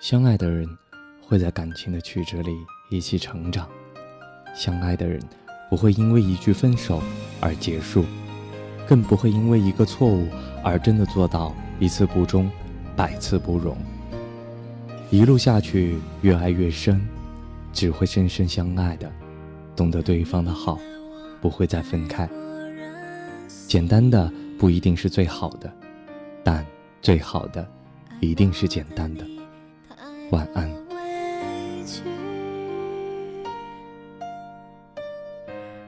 相爱的人会在感情的曲折里一起成长，相爱的人不会因为一句分手而结束，更不会因为一个错误而真的做到一次不忠，百次不容。一路下去，越爱越深，只会深深相爱的，懂得对方的好，不会再分开。简单的不一定是最好的，但最好的一定是简单的。晚安。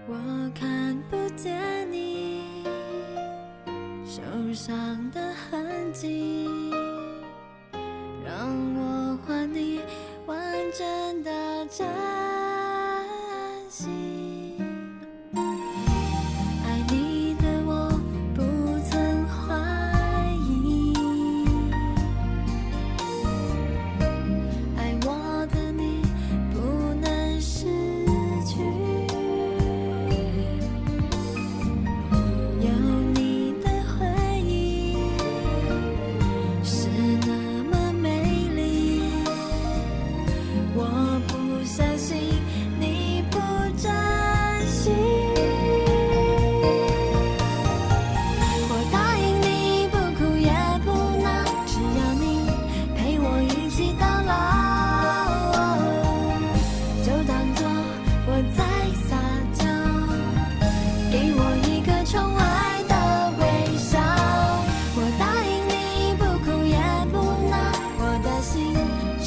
我看不见你受伤的痕迹，让我还你完整的真心。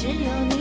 只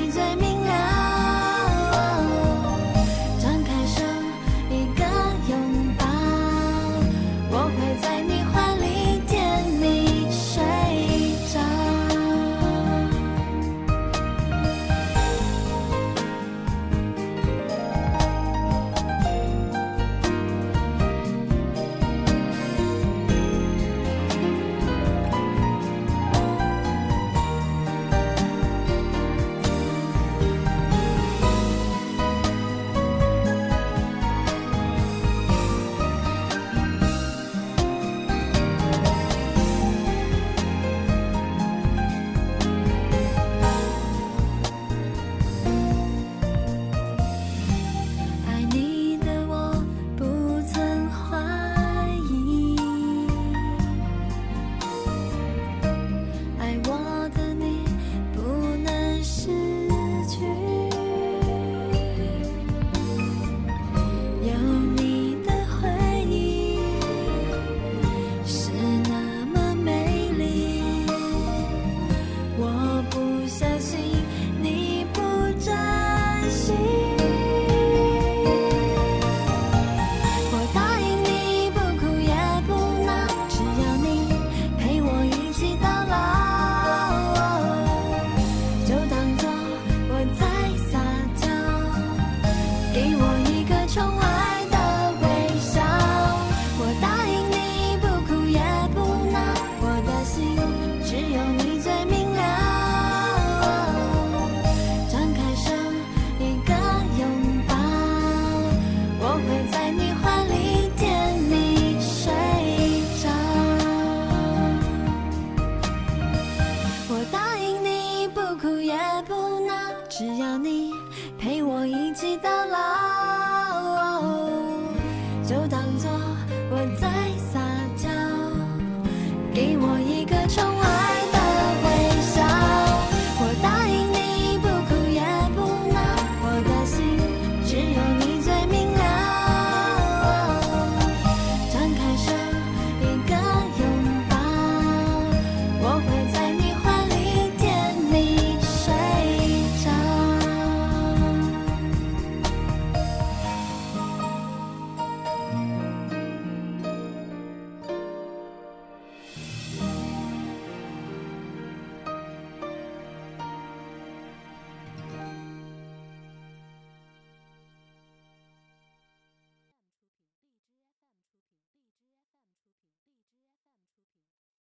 只要你陪我一起到老。就当做我在撒